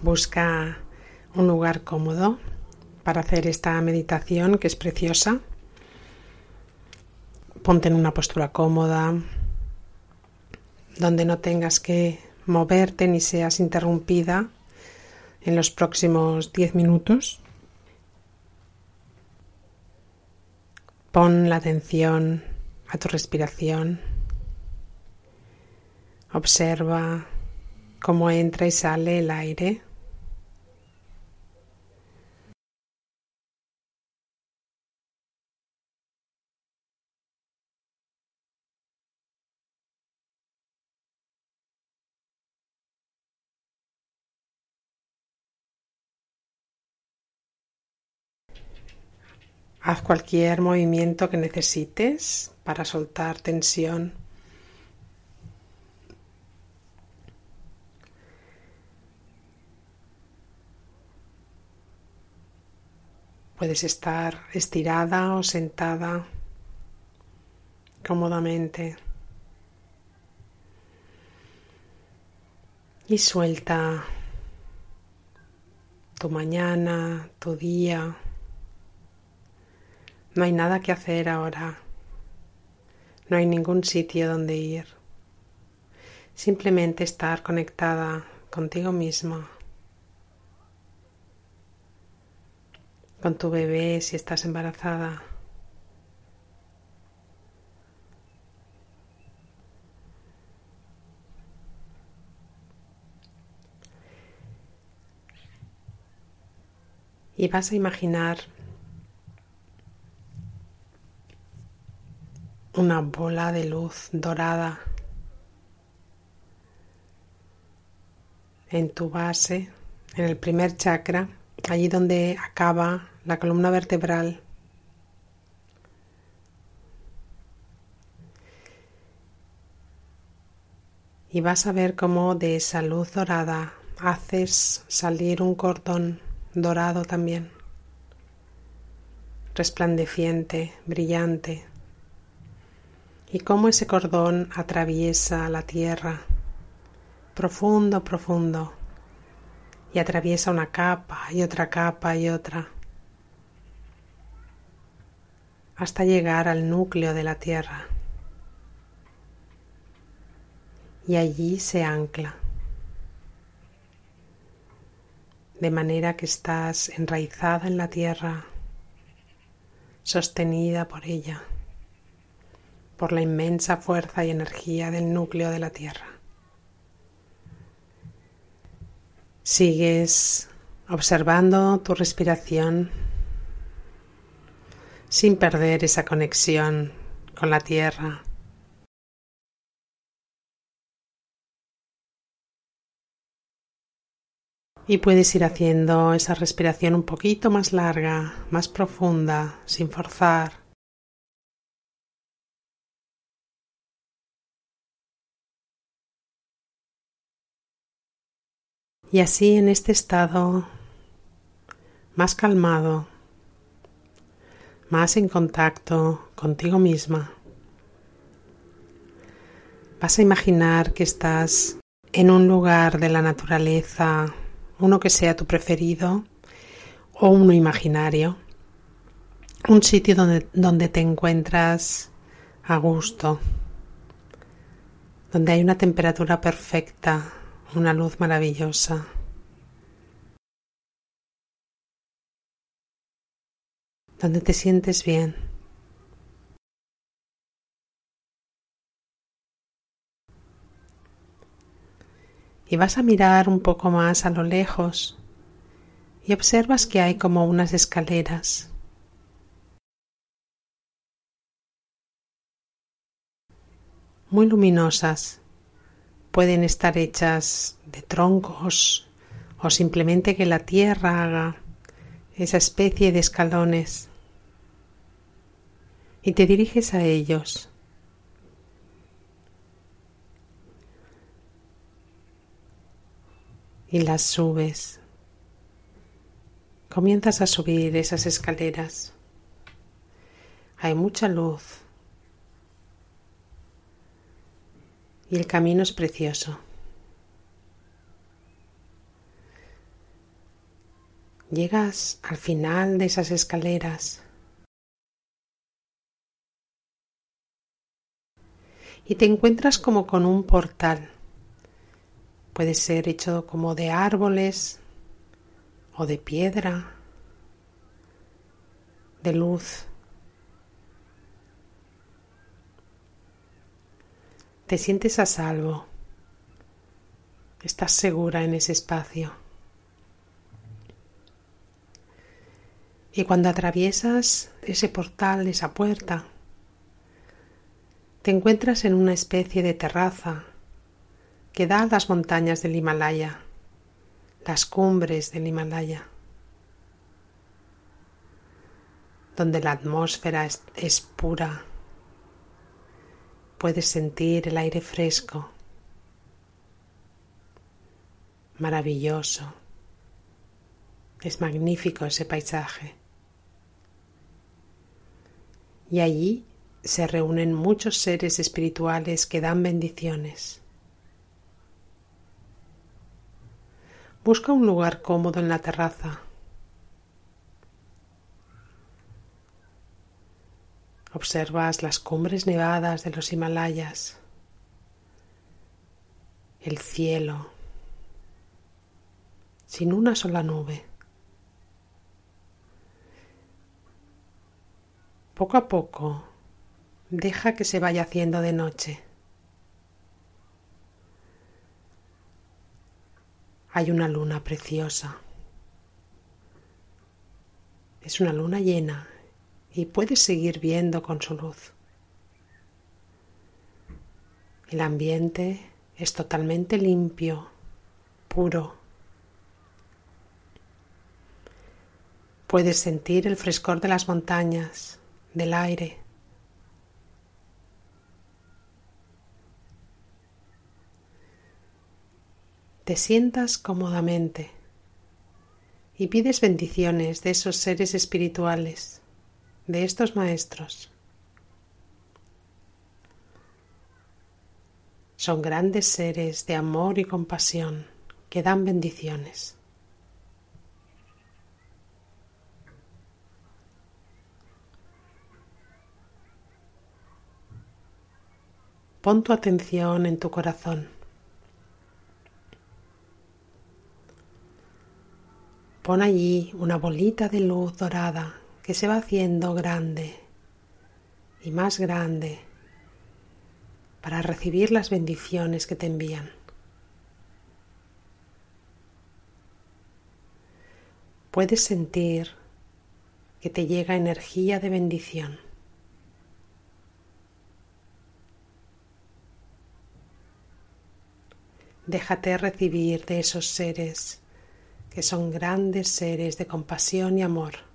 Busca un lugar cómodo para hacer esta meditación que es preciosa. Ponte en una postura cómoda donde no tengas que moverte ni seas interrumpida en los próximos 10 minutos. Pon la atención a tu respiración. Observa cómo entra y sale el aire. Haz cualquier movimiento que necesites para soltar tensión. Puedes estar estirada o sentada cómodamente. Y suelta tu mañana, tu día. No hay nada que hacer ahora. No hay ningún sitio donde ir. Simplemente estar conectada contigo misma. Con tu bebé si estás embarazada. Y vas a imaginar una bola de luz dorada en tu base, en el primer chakra, allí donde acaba la columna vertebral. Y vas a ver cómo de esa luz dorada haces salir un cordón dorado también, resplandeciente, brillante, y cómo ese cordón atraviesa la tierra, profundo, profundo, y atraviesa una capa y otra capa y otra hasta llegar al núcleo de la Tierra. Y allí se ancla, de manera que estás enraizada en la Tierra, sostenida por ella, por la inmensa fuerza y energía del núcleo de la Tierra. Sigues observando tu respiración sin perder esa conexión con la tierra. Y puedes ir haciendo esa respiración un poquito más larga, más profunda, sin forzar. Y así en este estado más calmado, más en contacto contigo misma. Vas a imaginar que estás en un lugar de la naturaleza, uno que sea tu preferido o uno imaginario, un sitio donde, donde te encuentras a gusto, donde hay una temperatura perfecta, una luz maravillosa. donde te sientes bien. Y vas a mirar un poco más a lo lejos y observas que hay como unas escaleras. Muy luminosas. Pueden estar hechas de troncos o simplemente que la tierra haga esa especie de escalones y te diriges a ellos. Y las subes. Comienzas a subir esas escaleras. Hay mucha luz. Y el camino es precioso. Llegas al final de esas escaleras y te encuentras como con un portal. Puede ser hecho como de árboles o de piedra, de luz. Te sientes a salvo. Estás segura en ese espacio. Y cuando atraviesas ese portal, esa puerta, te encuentras en una especie de terraza que da a las montañas del Himalaya, las cumbres del Himalaya, donde la atmósfera es, es pura. Puedes sentir el aire fresco, maravilloso. Es magnífico ese paisaje. Y allí se reúnen muchos seres espirituales que dan bendiciones. Busca un lugar cómodo en la terraza. Observas las cumbres nevadas de los Himalayas, el cielo, sin una sola nube. Poco a poco, deja que se vaya haciendo de noche. Hay una luna preciosa. Es una luna llena y puedes seguir viendo con su luz. El ambiente es totalmente limpio, puro. Puedes sentir el frescor de las montañas del aire. Te sientas cómodamente y pides bendiciones de esos seres espirituales, de estos maestros. Son grandes seres de amor y compasión que dan bendiciones. Pon tu atención en tu corazón. Pon allí una bolita de luz dorada se va haciendo grande y más grande para recibir las bendiciones que te envían. Puedes sentir que te llega energía de bendición. Déjate recibir de esos seres que son grandes seres de compasión y amor.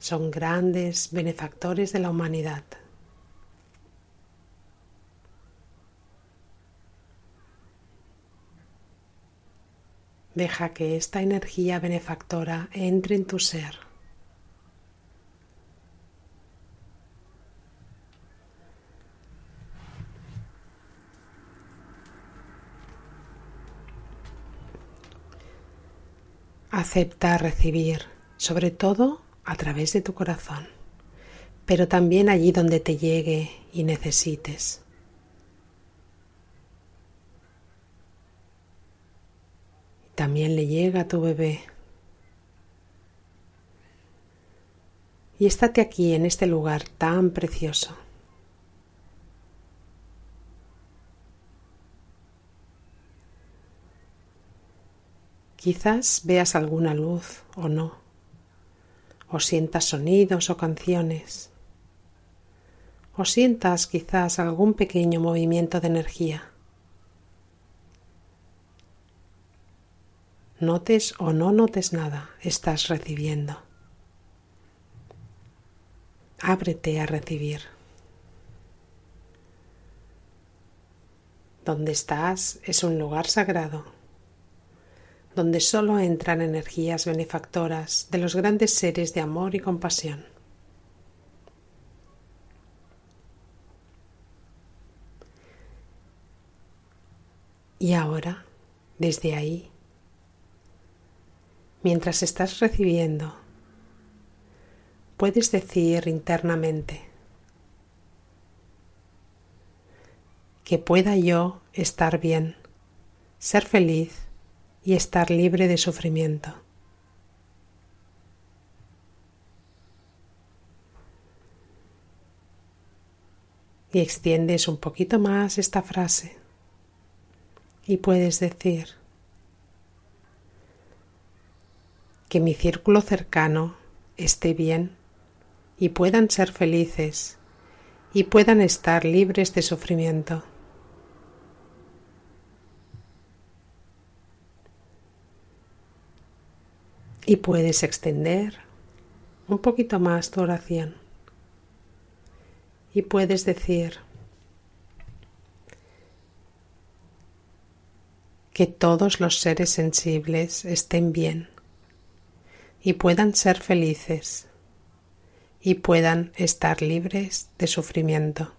Son grandes benefactores de la humanidad. Deja que esta energía benefactora entre en tu ser. Acepta recibir, sobre todo a través de tu corazón, pero también allí donde te llegue y necesites. También le llega a tu bebé. Y estate aquí en este lugar tan precioso. Quizás veas alguna luz o no, o sientas sonidos o canciones, o sientas quizás algún pequeño movimiento de energía. notes o no notes nada, estás recibiendo. Ábrete a recibir. Donde estás es un lugar sagrado, donde solo entran energías benefactoras de los grandes seres de amor y compasión. Y ahora, desde ahí, mientras estás recibiendo, puedes decir internamente que pueda yo estar bien, ser feliz y estar libre de sufrimiento. Y extiendes un poquito más esta frase y puedes decir que mi círculo cercano esté bien y puedan ser felices y puedan estar libres de sufrimiento. Y puedes extender un poquito más tu oración. Y puedes decir, que todos los seres sensibles estén bien y puedan ser felices y puedan estar libres de sufrimiento.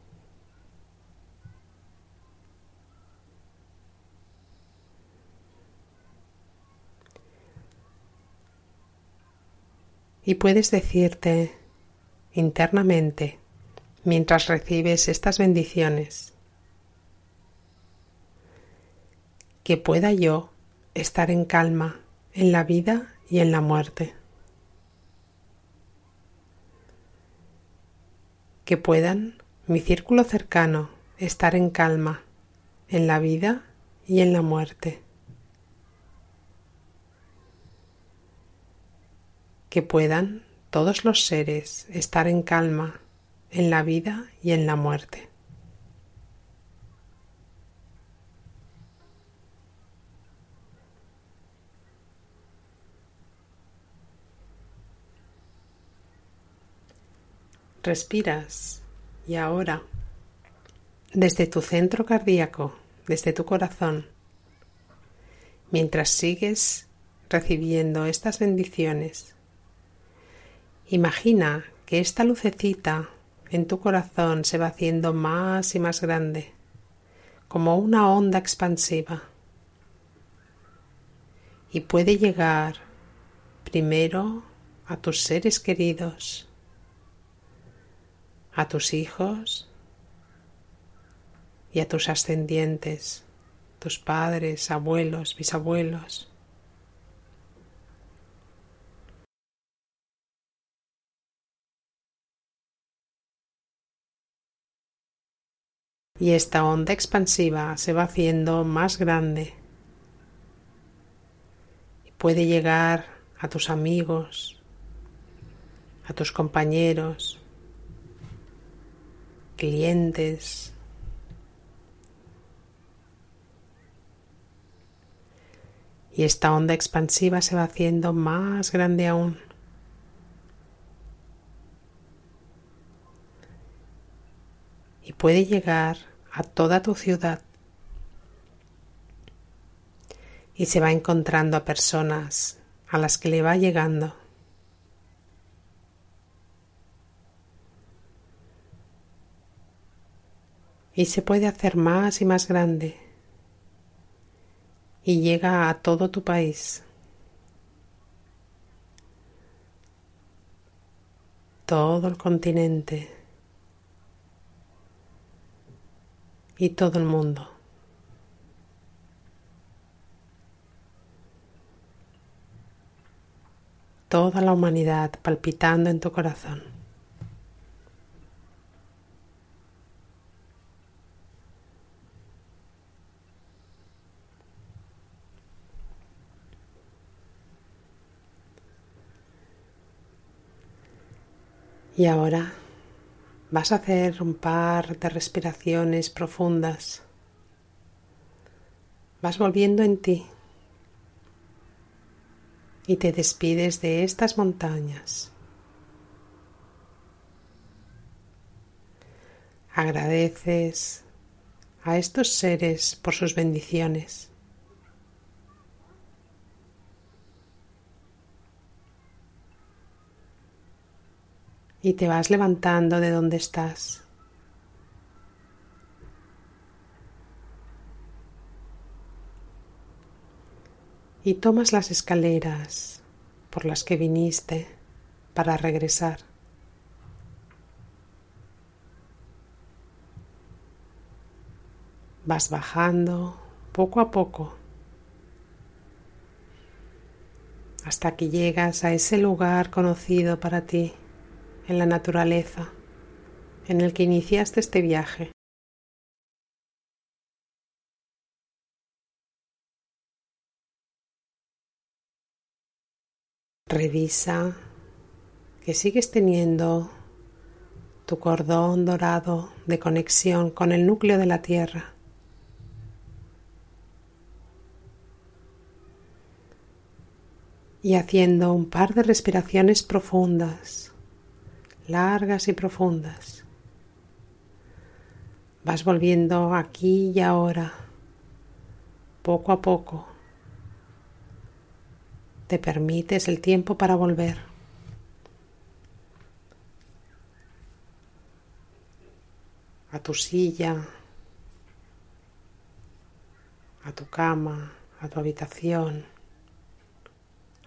Y puedes decirte internamente, mientras recibes estas bendiciones, que pueda yo estar en calma en la vida y en la muerte. Que puedan mi círculo cercano estar en calma en la vida y en la muerte. Que puedan todos los seres estar en calma en la vida y en la muerte. Respiras y ahora, desde tu centro cardíaco, desde tu corazón, mientras sigues recibiendo estas bendiciones, imagina que esta lucecita en tu corazón se va haciendo más y más grande, como una onda expansiva, y puede llegar primero a tus seres queridos, a tus hijos y a tus ascendientes, tus padres, abuelos, bisabuelos. Y esta onda expansiva se va haciendo más grande y puede llegar a tus amigos, a tus compañeros, clientes. Y esta onda expansiva se va haciendo más grande aún. Y puede llegar a toda tu ciudad. Y se va encontrando a personas a las que le va llegando. y se puede hacer más y más grande y llega a todo tu país. todo el continente y todo el mundo. Toda la humanidad palpitando en tu corazón. Y ahora vas a hacer un par de respiraciones profundas. Vas volviendo en ti. y te despides de estas montañas. Agradeces a estos seres por sus bendiciones. Y te vas levantando de donde estás. Y tomas las escaleras por las que viniste para regresar. Vas bajando poco a poco hasta que llegas a ese lugar conocido para ti en la naturaleza en el que iniciaste este viaje. Revisa que sigues teniendo tu cordón dorado de conexión con el núcleo de la Tierra. y haciendo un par de respiraciones profundas, largas y profundas. Vas volviendo aquí y ahora, poco a poco. Te permites el tiempo para volver. A tu silla, a tu cama, a tu habitación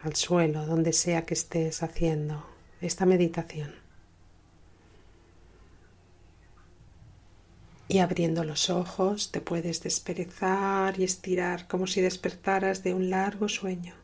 al suelo, donde sea que estés haciendo esta meditación. Y abriendo los ojos te puedes desperezar y estirar como si despertaras de un largo sueño.